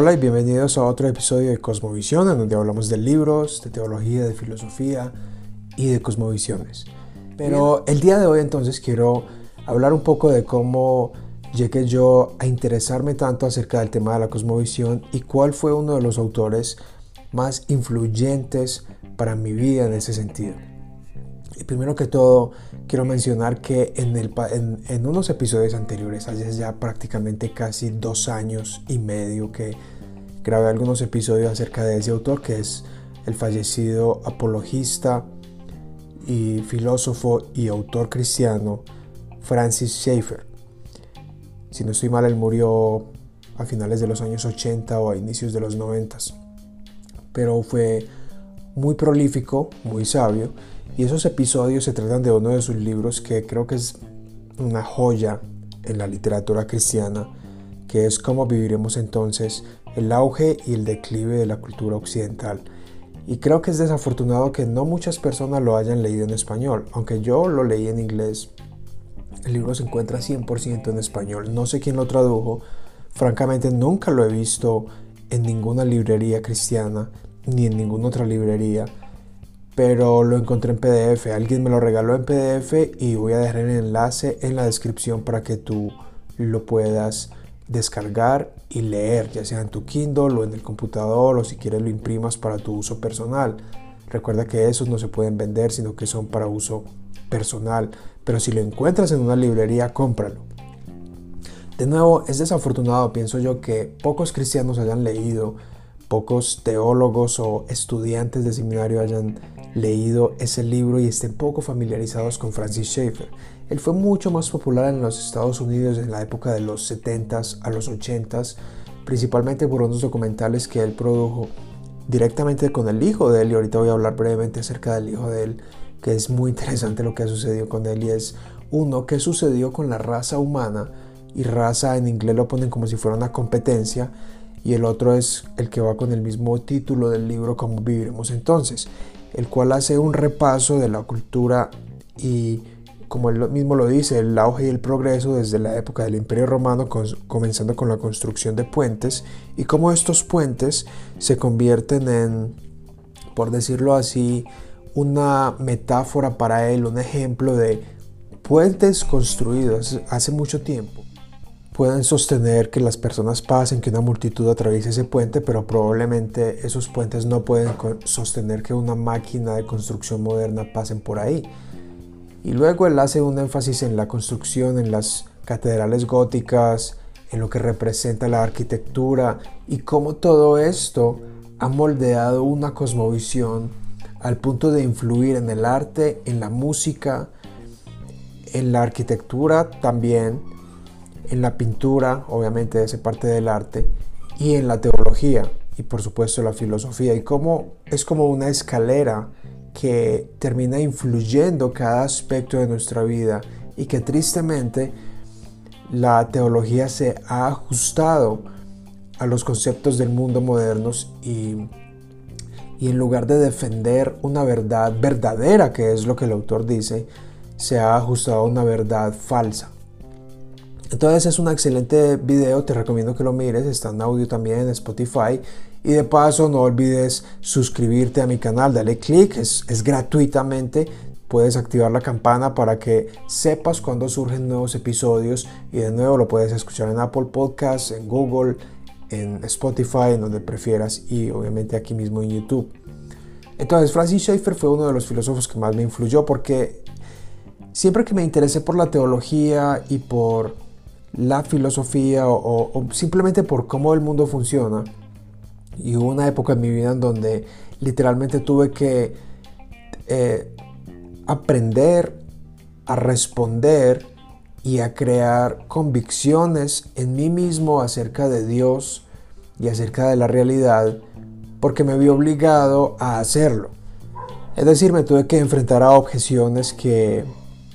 Hola y bienvenidos a otro episodio de Cosmovisión, en donde hablamos de libros, de teología, de filosofía y de cosmovisiones. Pero el día de hoy entonces quiero hablar un poco de cómo llegué yo a interesarme tanto acerca del tema de la cosmovisión y cuál fue uno de los autores más influyentes para mi vida en ese sentido. Primero que todo, quiero mencionar que en, en, unos episodios anteriores, hace ya prácticamente casi dos años y medio que grabé algunos episodios acerca de ese autor, que es el fallecido apologista y filósofo y autor cristiano Francis Schaeffer. Si no estoy mal, él murió a finales de los años 80 o a inicios de los 90. Pero fue muy prolífico, muy sabio, y esos episodios se tratan de uno de sus libros que creo que es una joya en la literatura cristiana, que es Cómo viviremos entonces el auge y el declive de la cultura occidental. Y creo que es desafortunado que no muchas personas lo hayan leído en español, aunque yo lo leí en inglés. El libro se encuentra 100% en español, no sé quién lo tradujo, francamente nunca lo he visto en ninguna librería cristiana ni en ninguna otra librería, pero lo encontré en PDF. Alguien me lo regaló en PDF y voy a dejar el enlace en la descripción para que tú lo puedas descargar y leer, ya sea en tu Kindle o en el computador o si quieres lo imprimas para tu uso personal. Recuerda que esos no se pueden vender, sino que son para uso personal. Pero si lo encuentras en una librería, cómpralo. De nuevo, es desafortunado, pienso yo, que pocos cristianos hayan leído pocos teólogos o estudiantes de seminario hayan leído ese libro y estén poco familiarizados con Francis Schaeffer. Él fue mucho más popular en los Estados Unidos en la época de los 70s a los 80s, principalmente por unos documentales que él produjo directamente con el hijo de él, y ahorita voy a hablar brevemente acerca del hijo de él, que es muy interesante lo que ha sucedido con él, y es uno, qué sucedió con la raza humana, y raza en inglés lo ponen como si fuera una competencia, y el otro es el que va con el mismo título del libro Cómo viviremos entonces, el cual hace un repaso de la cultura y como él mismo lo dice, el auge y el progreso desde la época del Imperio Romano, comenzando con la construcción de puentes, y cómo estos puentes se convierten en, por decirlo así, una metáfora para él, un ejemplo de puentes construidos hace mucho tiempo pueden sostener que las personas pasen, que una multitud atraviese ese puente, pero probablemente esos puentes no pueden sostener que una máquina de construcción moderna pasen por ahí. Y luego él hace un énfasis en la construcción, en las catedrales góticas, en lo que representa la arquitectura y cómo todo esto ha moldeado una cosmovisión al punto de influir en el arte, en la música, en la arquitectura también en la pintura, obviamente esa parte del arte, y en la teología y por supuesto la filosofía, y cómo es como una escalera que termina influyendo cada aspecto de nuestra vida y que tristemente la teología se ha ajustado a los conceptos del mundo modernos y, y en lugar de defender una verdad verdadera, que es lo que el autor dice, se ha ajustado a una verdad falsa. Entonces es un excelente video, te recomiendo que lo mires, está en audio también en Spotify. Y de paso no olvides suscribirte a mi canal, dale click, es, es gratuitamente. Puedes activar la campana para que sepas cuando surgen nuevos episodios y de nuevo lo puedes escuchar en Apple Podcasts, en Google, en Spotify, en donde prefieras y obviamente aquí mismo en YouTube. Entonces Francis Schaeffer fue uno de los filósofos que más me influyó porque siempre que me interesé por la teología y por la filosofía o, simplemente por cómo el mundo funciona. Y hubo una época en mi vida en donde literalmente tuve que eh, aprender a responder y a crear convicciones en mí mismo acerca de Dios y acerca de la realidad porque me vi obligado a hacerlo. Es decir, me tuve que enfrentar a objeciones que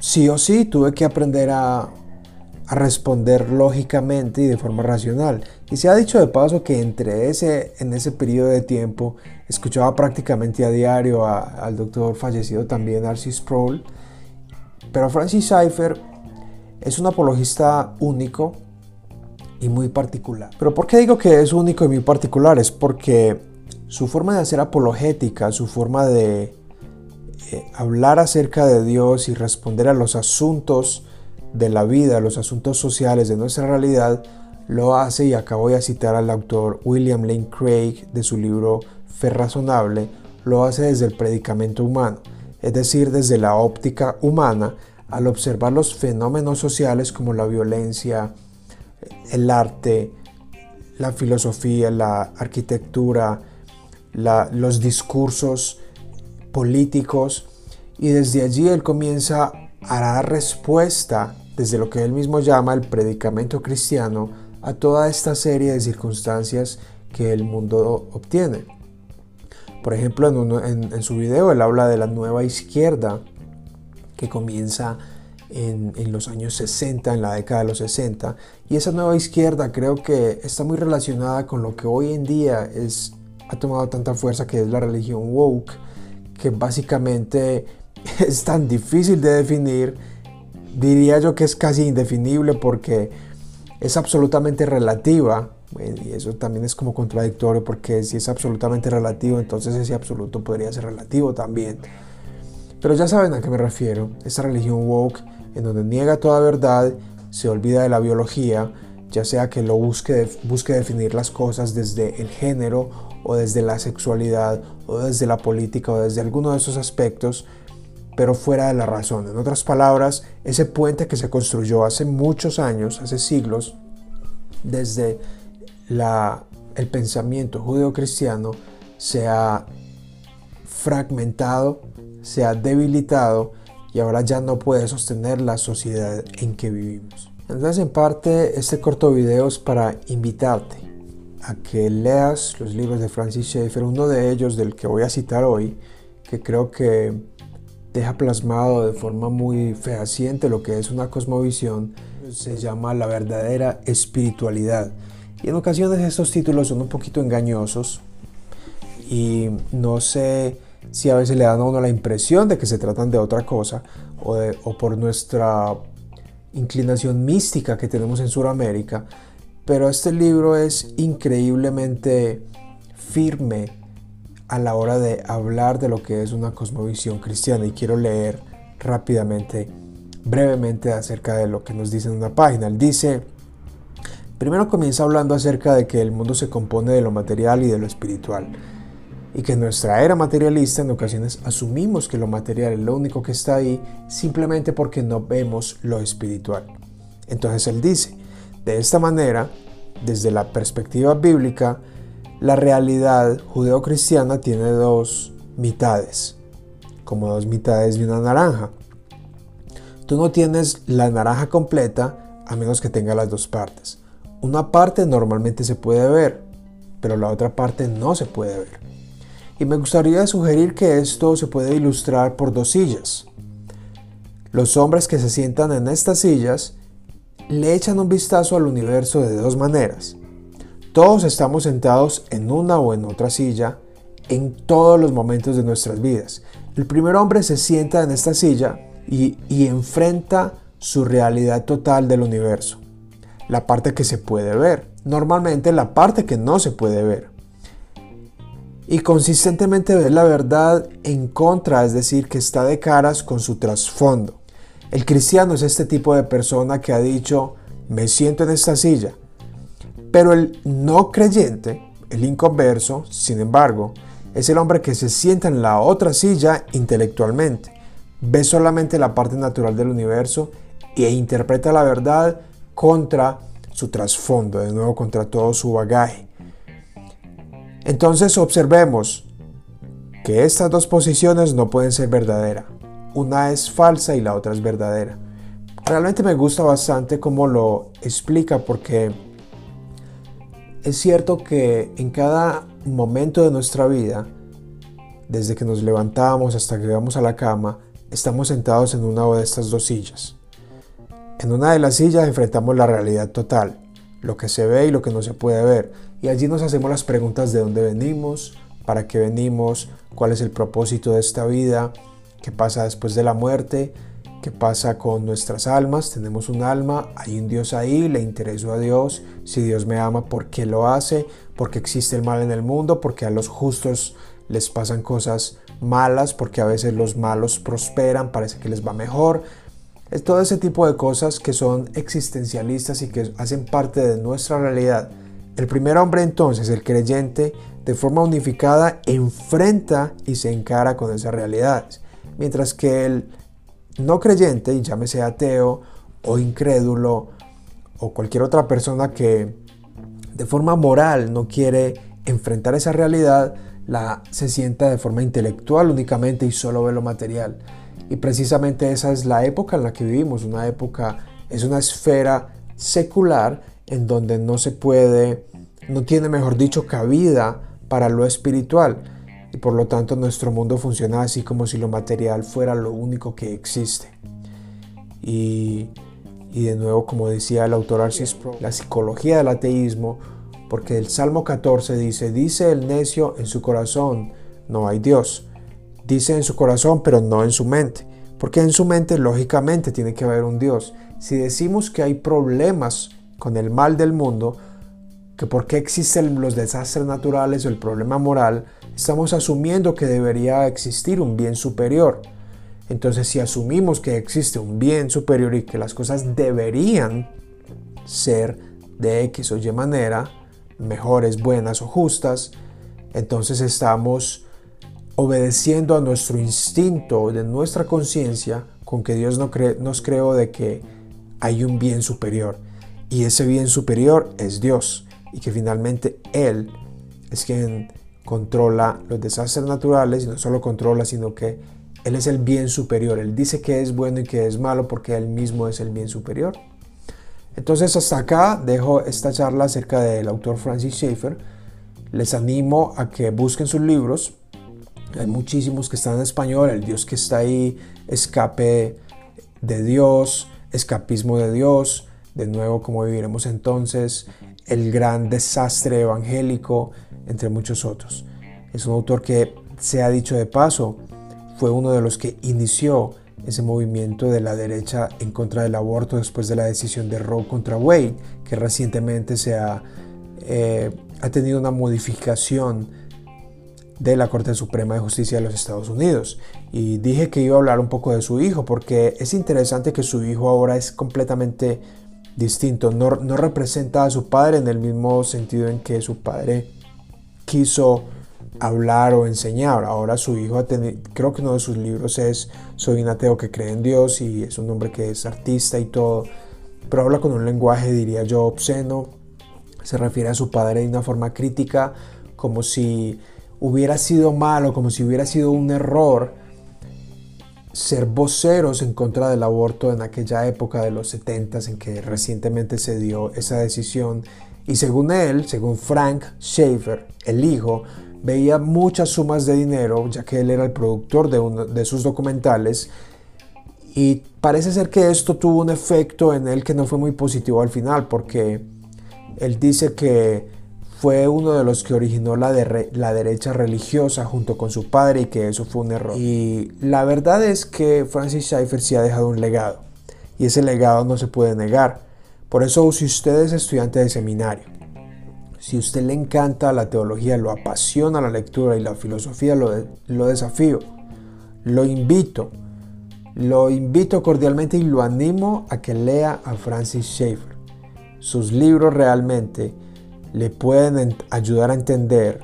sí o sí tuve que aprender a a responder lógicamente y de forma racional. Y se ha dicho de paso que entre ese, en ese periodo de tiempo escuchaba prácticamente a diario al doctor fallecido también, Arcis Sproul. Pero Francis Schaeffer es un apologista único y muy particular. Pero ¿por qué digo que es único y muy particular? Es porque su forma de hacer apologética, su forma de eh, hablar acerca de Dios y responder a los asuntos de la vida, los asuntos sociales de nuestra realidad, lo hace, y acabo de citar al autor William Lane Craig de su libro Fe Razonable, lo hace desde el predicamento humano, es decir, desde la óptica humana, al observar los fenómenos sociales como la violencia, el arte, la filosofía, la arquitectura, los discursos políticos, y desde allí él comienza a dar respuesta desde lo que él mismo llama el predicamento cristiano a toda esta serie de circunstancias que el mundo obtiene. Por ejemplo, en, su video él habla de la nueva izquierda que comienza en, en, los años 60, en la década de los 60. Y esa nueva izquierda creo que está muy relacionada con lo que hoy en día es, ha tomado tanta fuerza que es la religión woke, que básicamente es tan difícil de definir, diría yo que es casi indefinible porque es absolutamente relativa y eso también es como contradictorio porque si es absolutamente relativo, entonces ese absoluto podría ser relativo también. Pero ya saben a qué me refiero. Esa religión woke en donde niega toda verdad, se olvida de la biología, ya sea que lo busque, busque definir las cosas desde el género o desde la sexualidad o desde la política o desde alguno de esos aspectos, pero fuera de la razón. En otras palabras, ese puente que se construyó hace muchos años, hace siglos, desde el pensamiento judeocristiano se ha fragmentado, se ha debilitado y ahora ya no puede sostener la sociedad en que vivimos. Entonces, en parte, este corto video es para invitarte a que leas los libros de Francis Schaeffer, uno de ellos del que voy a citar hoy, que creo que deja plasmado de forma muy fehaciente lo que es una cosmovisión, se llama la verdadera espiritualidad. Y en ocasiones estos títulos son un poquito engañosos y no sé si a veces le dan a uno la impresión de que se tratan de otra cosa o, por nuestra inclinación mística que tenemos en Sudamérica, pero este libro es increíblemente firme a la hora de hablar de lo que es una cosmovisión cristiana y quiero leer rápidamente, brevemente acerca de lo que nos dice en una página. Él dice, Primero comienza hablando acerca de que el mundo se compone de lo material y de lo espiritual, y que en nuestra era materialista en ocasiones asumimos que lo material es lo único que está ahí simplemente porque no vemos lo espiritual. Entonces él dice, de esta manera, desde la perspectiva bíblica, la realidad judeocristiana tiene dos mitades, como dos mitades de una naranja. Tú no tienes la naranja completa a menos que tenga las dos partes. Una parte normalmente se puede ver, pero la otra parte no se puede ver. Y me gustaría sugerir que esto se puede ilustrar por dos sillas. Los hombres que se sientan en estas sillas le echan un vistazo al universo de dos maneras. Todos estamos sentados en una o en otra silla en todos los momentos de nuestras vidas. El primer hombre se sienta en esta silla y, enfrenta su realidad total del universo la parte que se puede ver, normalmente la parte que no se puede ver. Y consistentemente ver la verdad en contra, es decir, que está de caras con su trasfondo. El cristiano es este tipo de persona que ha dicho, me siento en esta silla. Pero el no creyente, el inconverso, sin embargo, es el hombre que se sienta en la otra silla intelectualmente. Ve solamente la parte natural del universo e interpreta la verdad contra su trasfondo, de nuevo contra todo su bagaje. Entonces observemos que estas dos posiciones no pueden ser verdaderas. Una es falsa y la otra es verdadera. Realmente me gusta bastante cómo lo explica porque es cierto que en cada momento de nuestra vida, desde que nos levantamos hasta que vamos a la cama, estamos sentados en una de estas dos sillas. En una de las sillas enfrentamos la realidad total, lo que se ve y lo que no se puede ver. Y allí nos hacemos las preguntas de dónde venimos, para qué venimos, cuál es el propósito de esta vida, qué pasa después de la muerte, ¿Qué pasa con nuestras almas? Tenemos un alma, hay un Dios ahí, le interesó a Dios. Si Dios me ama, ¿por qué lo hace? Porque existe el mal en el mundo, porque a los justos les pasan cosas malas, porque a veces los malos prosperan, parece que les va mejor. Es todo ese tipo de cosas que son existencialistas y que hacen parte de nuestra realidad. El primer hombre entonces, el creyente, de forma unificada enfrenta y se encara con esas realidades, mientras que el no creyente, y llámese ateo o incrédulo o cualquier otra persona que de forma moral no quiere enfrentar esa realidad, la se sienta de forma intelectual únicamente y solo ve lo material. Y precisamente esa es la época en la que vivimos, una época, es una esfera secular en donde no se puede, no tiene mejor dicho cabida para lo espiritual y por lo tanto nuestro mundo funciona así como si lo material fuera lo único que existe. Y, de nuevo, como decía el autor Arcis Pro, la psicología del ateísmo, porque el Salmo 14 dice, dice el necio en su corazón, no hay Dios. Dice en su corazón, pero no en su mente. Porque en su mente, lógicamente, tiene que haber un Dios. Si decimos que hay problemas con el mal del mundo, que por qué existen los desastres naturales o el problema moral, estamos asumiendo que debería existir un bien superior. Entonces, si asumimos que existe un bien superior y que las cosas deberían ser de X o Y manera, mejores, buenas o justas, entonces estamos obedeciendo a nuestro instinto de nuestra conciencia con que Dios nos creó de que hay un bien superior. Y ese bien superior es Dios. Y que finalmente Él es quien controla los desastres naturales y no solo controla, sino que Él es el bien superior. Él dice que es bueno y que es malo porque Él mismo es el bien superior. Entonces hasta acá dejo esta charla acerca del autor Francis Schaeffer. Les animo a que busquen sus libros. Hay muchísimos que están en español. El Dios que está ahí, escape de Dios, escapismo de Dios. De nuevo, como viviremos entonces, el gran desastre evangélico, entre muchos otros. Es un autor que, se ha dicho de paso, fue uno de los que inició ese movimiento de la derecha en contra del aborto después de la decisión de Roe contra Wade, que recientemente se ha, eh, ha tenido una modificación de la Corte Suprema de Justicia de los Estados Unidos. Y dije que iba a hablar un poco de su hijo, porque es interesante que su hijo ahora es completamente distinto, no, no representa a su padre en el mismo sentido en que su padre quiso hablar o enseñar. Ahora su hijo, creo que uno de sus libros es Soy un ateo que cree en Dios y es un hombre que es artista y todo, pero habla con un lenguaje, diría yo, obsceno. Se refiere a su padre de una forma crítica, como si hubiera sido malo, como si hubiera sido un error ser voceros en contra del aborto en aquella época de los 70 en que recientemente se dio esa decisión y según él, según Frank Schaeffer, el hijo, veía muchas sumas de dinero, ya que él era el productor de sus documentales, y parece ser que esto tuvo un efecto en él que no fue muy positivo al final, porque él dice que fue uno de los que originó la derecha religiosa junto con su padre y que eso fue un error. Y la verdad es que Francis Schaeffer sí ha dejado un legado, y ese legado no se puede negar. Por eso, si usted es estudiante de seminario, si usted le encanta la teología, lo apasiona la lectura y la filosofía, lo, lo desafío, lo invito, lo invito cordialmente y lo animo a que lea a Francis Schaeffer. Sus libros realmente le pueden ayudar a entender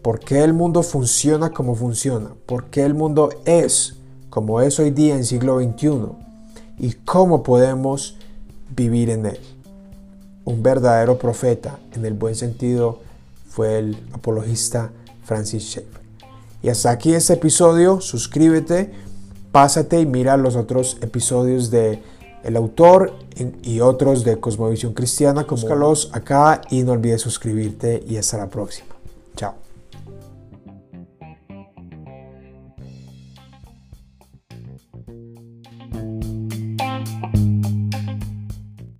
por qué el mundo funciona como funciona, por qué el mundo es como es hoy día en siglo XXI y cómo podemos vivir en él. Un verdadero profeta, en el buen sentido, fue el apologista Francis Schaeffer. Y hasta aquí este episodio, suscríbete, pásate y mira los otros episodios de El Autor y otros de Cosmovisión Cristiana. Búscalos acá y no olvides suscribirte y hasta la próxima.